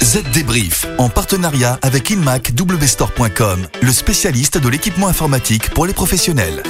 Z Débrief, en partenariat avec InmacWstore.com, le spécialiste de l'équipement informatique pour les professionnels.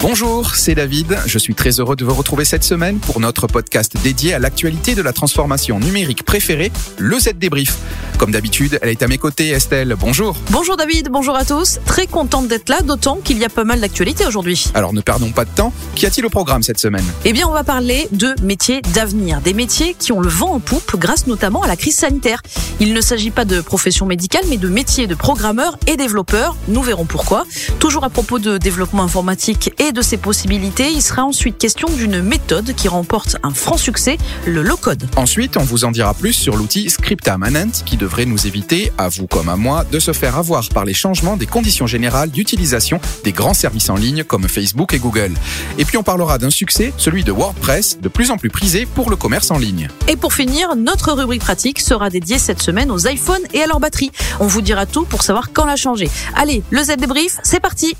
Bonjour, c'est David. Je suis très heureux de vous retrouver cette semaine pour notre podcast dédié à l'actualité de la transformation numérique préférée, le Z Débrief. Comme d'habitude, elle est à mes côtés, Estelle. Bonjour. Bonjour David, bonjour à tous. Très contente d'être là, d'autant qu'il y a pas mal d'actualités aujourd'hui. Alors ne perdons pas de temps. Qu'y a-t-il au programme cette semaine? Eh bien, on va parler de métiers d'avenir, des métiers qui ont le vent en poupe grâce notamment à la crise sanitaire. Il ne s'agit pas de profession médicale, mais de métiers de programmeurs et développeurs. Nous verrons pourquoi. Toujours à propos de développement informatique et de ses possibilités, il sera ensuite question d'une méthode qui remporte un franc succès, le low-code. Ensuite, on vous en dira plus sur l'outil Scripta Manent qui devrait nous éviter, à vous comme à moi, de se faire avoir par les changements des conditions générales d'utilisation des grands services en ligne comme Facebook et Google. Et puis on parlera d'un succès, celui de WordPress, de plus en plus prisé pour le commerce en ligne. Et pour finir, notre rubrique pratique sera dédiée cette semaine aux iPhones et à leur batterie. On vous dira tout pour savoir quand la changer. Allez, le Z débrief, c'est parti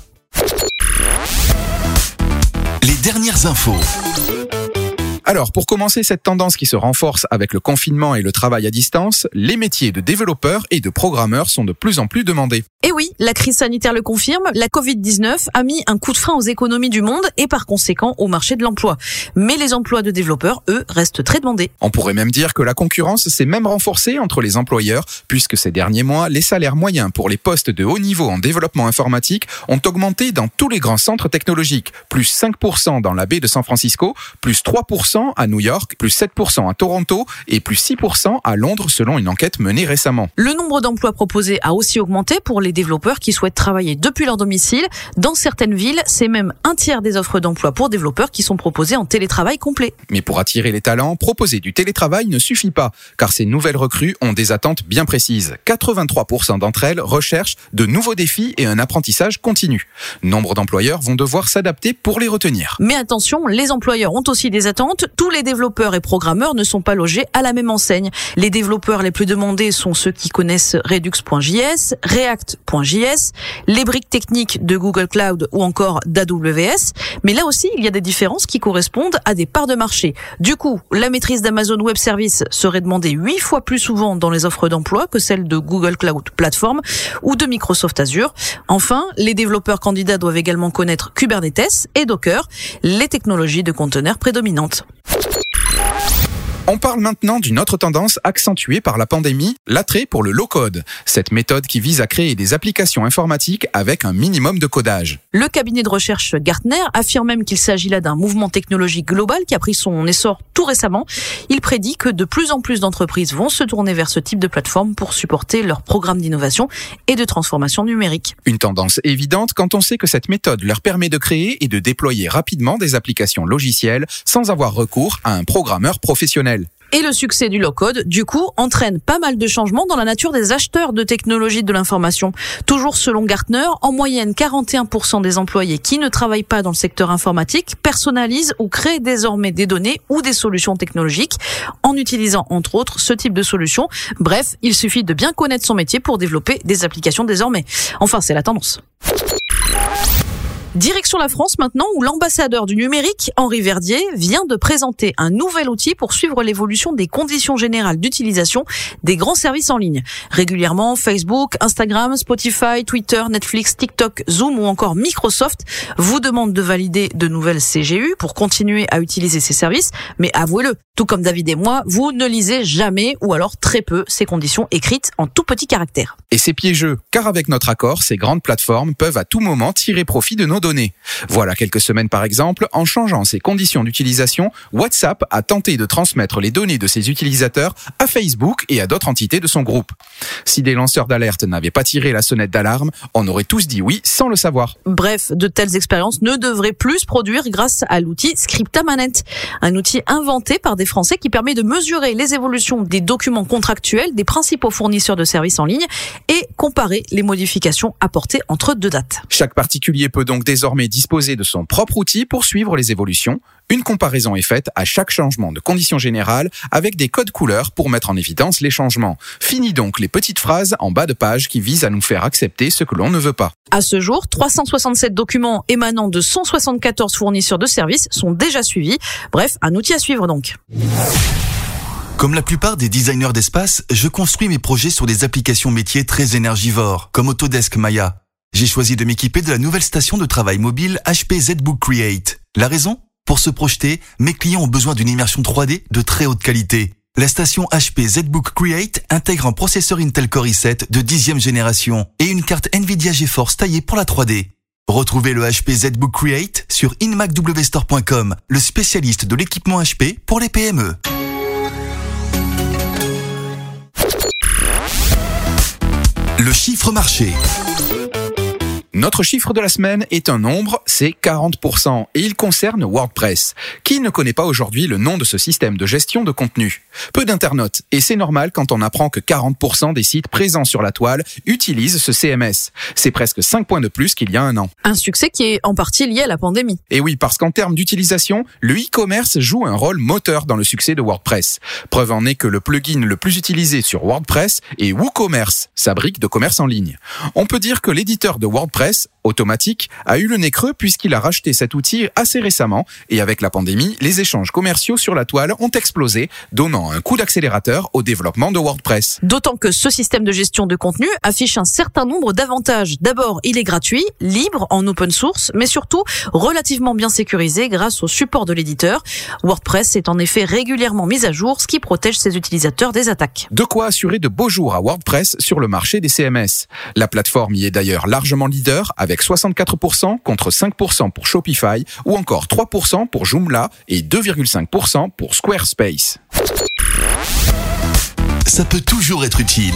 Les dernières infos. Alors, pour commencer cette tendance qui se renforce avec le confinement et le travail à distance, les métiers de développeurs et de programmeurs sont de plus en plus demandés. Et oui, la crise sanitaire le confirme, la Covid-19 a mis un coup de frein aux économies du monde et par conséquent au marché de l'emploi. Mais les emplois de développeurs, eux, restent très demandés. On pourrait même dire que la concurrence s'est même renforcée entre les employeurs, puisque ces derniers mois, les salaires moyens pour les postes de haut niveau en développement informatique ont augmenté dans tous les grands centres technologiques, plus 5% dans la baie de San Francisco, plus 3% à New York, plus 7% à Toronto et plus 6% à Londres selon une enquête menée récemment. Le nombre d'emplois proposés a aussi augmenté pour les développeurs qui souhaitent travailler depuis leur domicile. Dans certaines villes, c'est même un tiers des offres d'emploi pour développeurs qui sont proposées en télétravail complet. Mais pour attirer les talents, proposer du télétravail ne suffit pas, car ces nouvelles recrues ont des attentes bien précises. 83% d'entre elles recherchent de nouveaux défis et un apprentissage continu. Nombre d'employeurs vont devoir s'adapter pour les retenir. Mais attention, les employeurs ont aussi des attentes tous les développeurs et programmeurs ne sont pas logés à la même enseigne. Les développeurs les plus demandés sont ceux qui connaissent Redux.js, React.js, les briques techniques de Google Cloud ou encore d'AWS. Mais là aussi, il y a des différences qui correspondent à des parts de marché. Du coup, la maîtrise d'Amazon Web Services serait demandée huit fois plus souvent dans les offres d'emploi que celle de Google Cloud Platform ou de Microsoft Azure. Enfin, les développeurs candidats doivent également connaître Kubernetes et Docker, les technologies de conteneurs prédominantes. On parle maintenant d'une autre tendance accentuée par la pandémie, l'attrait pour le low-code, cette méthode qui vise à créer des applications informatiques avec un minimum de codage. Le cabinet de recherche Gartner affirme même qu'il s'agit là d'un mouvement technologique global qui a pris son essor tout récemment. Il prédit que de plus en plus d'entreprises vont se tourner vers ce type de plateforme pour supporter leurs programmes d'innovation et de transformation numérique. Une tendance évidente quand on sait que cette méthode leur permet de créer et de déployer rapidement des applications logicielles sans avoir recours à un programmeur professionnel. Et le succès du low-code, du coup, entraîne pas mal de changements dans la nature des acheteurs de technologies de l'information. Toujours selon Gartner, en moyenne, 41% des employés qui ne travaillent pas dans le secteur informatique personnalisent ou créent désormais des données ou des solutions technologiques en utilisant, entre autres, ce type de solutions. Bref, il suffit de bien connaître son métier pour développer des applications désormais. Enfin, c'est la tendance. Direction la France maintenant, où l'ambassadeur du numérique, Henri Verdier, vient de présenter un nouvel outil pour suivre l'évolution des conditions générales d'utilisation des grands services en ligne. Régulièrement, Facebook, Instagram, Spotify, Twitter, Netflix, TikTok, Zoom ou encore Microsoft vous demandent de valider de nouvelles CGU pour continuer à utiliser ces services. Mais avouez-le, tout comme David et moi, vous ne lisez jamais ou alors très peu ces conditions écrites en tout petit caractère. Et c'est piégeux, car avec notre accord, ces grandes plateformes peuvent à tout moment tirer profit de nos données. Voilà quelques semaines par exemple, en changeant ses conditions d'utilisation, WhatsApp a tenté de transmettre les données de ses utilisateurs à Facebook et à d'autres entités de son groupe. Si des lanceurs d'alerte n'avaient pas tiré la sonnette d'alarme, on aurait tous dit oui sans le savoir. Bref, de telles expériences ne devraient plus se produire grâce à l'outil Scriptamanet, un outil inventé par des Français qui permet de mesurer les évolutions des documents contractuels des principaux fournisseurs de services en ligne et comparer les modifications apportées entre deux dates. Chaque particulier peut donc désormais disposer de son propre outil pour suivre les évolutions. Une comparaison est faite à chaque changement de conditions générales avec des codes couleurs pour mettre en évidence les changements. Fini donc les petites phrases en bas de page qui visent à nous faire accepter ce que l'on ne veut pas. À ce jour, 367 documents émanant de 174 fournisseurs de services sont déjà suivis. Bref, un outil à suivre donc. Comme la plupart des designers d'espace, je construis mes projets sur des applications métiers très énergivores, comme Autodesk Maya. J'ai choisi de m'équiper de la nouvelle station de travail mobile HP ZBook Create. La raison? Pour se projeter, mes clients ont besoin d'une immersion 3D de très haute qualité. La station HP ZBook Create intègre un processeur Intel Core i7 de 10e génération et une carte Nvidia GeForce taillée pour la 3D. Retrouvez le HP ZBook Create sur inmacwstore.com, le spécialiste de l'équipement HP pour les PME. Le chiffre marché. Notre chiffre de la semaine est un nombre, c'est 40%, et il concerne WordPress. Qui ne connaît pas aujourd'hui le nom de ce système de gestion de contenu Peu d'internautes, et c'est normal quand on apprend que 40% des sites présents sur la toile utilisent ce CMS. C'est presque 5 points de plus qu'il y a un an. Un succès qui est en partie lié à la pandémie. Et oui, parce qu'en termes d'utilisation, le e-commerce joue un rôle moteur dans le succès de WordPress. Preuve en est que le plugin le plus utilisé sur WordPress est WooCommerce, sa brique de commerce en ligne. On peut dire que l'éditeur de WordPress automatique, a eu le nez creux puisqu'il a racheté cet outil assez récemment et avec la pandémie, les échanges commerciaux sur la toile ont explosé, donnant un coup d'accélérateur au développement de WordPress. D'autant que ce système de gestion de contenu affiche un certain nombre d'avantages. D'abord, il est gratuit, libre en open source, mais surtout relativement bien sécurisé grâce au support de l'éditeur. WordPress est en effet régulièrement mis à jour, ce qui protège ses utilisateurs des attaques. De quoi assurer de beaux jours à WordPress sur le marché des CMS. La plateforme y est d'ailleurs largement leader avec 64% contre 5% pour Shopify ou encore 3% pour Joomla et 2,5% pour Squarespace. Ça peut toujours être utile.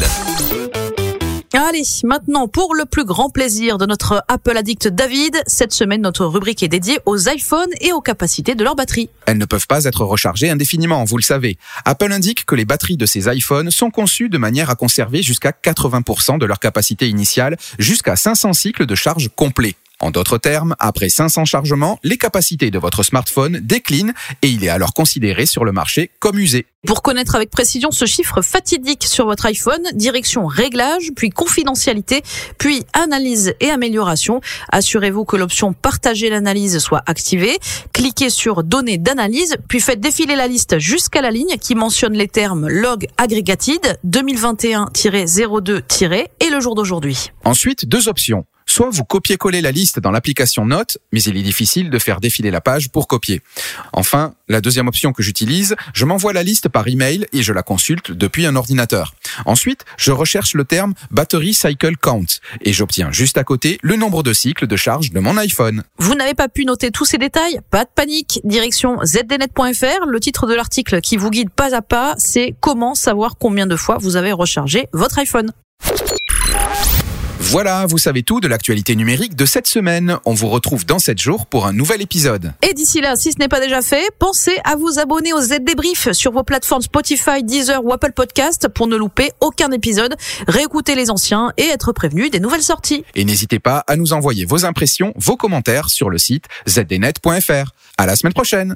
Allez, maintenant pour le plus grand plaisir de notre Apple Addict David, cette semaine notre rubrique est dédiée aux iPhones et aux capacités de leur batterie. Elles ne peuvent pas être rechargées indéfiniment, vous le savez. Apple indique que les batteries de ces iPhones sont conçues de manière à conserver jusqu'à 80% de leur capacité initiale, jusqu'à 500 cycles de charge complet. En d'autres termes, après 500 chargements, les capacités de votre smartphone déclinent et il est alors considéré sur le marché comme usé. Pour connaître avec précision ce chiffre fatidique sur votre iPhone, direction réglage, puis confidentialité, puis analyse et amélioration. Assurez-vous que l'option partager l'analyse soit activée. Cliquez sur données d'analyse, puis faites défiler la liste jusqu'à la ligne qui mentionne les termes log aggregated 2021-02- et le jour d'aujourd'hui. Ensuite, deux options. Soit vous copiez-collez la liste dans l'application Notes, mais il est difficile de faire défiler la page pour copier. Enfin, la deuxième option que j'utilise, je m'envoie la liste par email et je la consulte depuis un ordinateur. Ensuite, je recherche le terme Battery Cycle Count et j'obtiens juste à côté le nombre de cycles de charge de mon iPhone. Vous n'avez pas pu noter tous ces détails? Pas de panique. Direction zdnet.fr. Le titre de l'article qui vous guide pas à pas, c'est comment savoir combien de fois vous avez rechargé votre iPhone. Voilà, vous savez tout de l'actualité numérique de cette semaine. On vous retrouve dans 7 jours pour un nouvel épisode. Et d'ici là, si ce n'est pas déjà fait, pensez à vous abonner au Z Débrief sur vos plateformes Spotify, Deezer ou Apple Podcast pour ne louper aucun épisode, réécouter les anciens et être prévenu des nouvelles sorties. Et n'hésitez pas à nous envoyer vos impressions, vos commentaires sur le site zdnet.fr. À la semaine prochaine.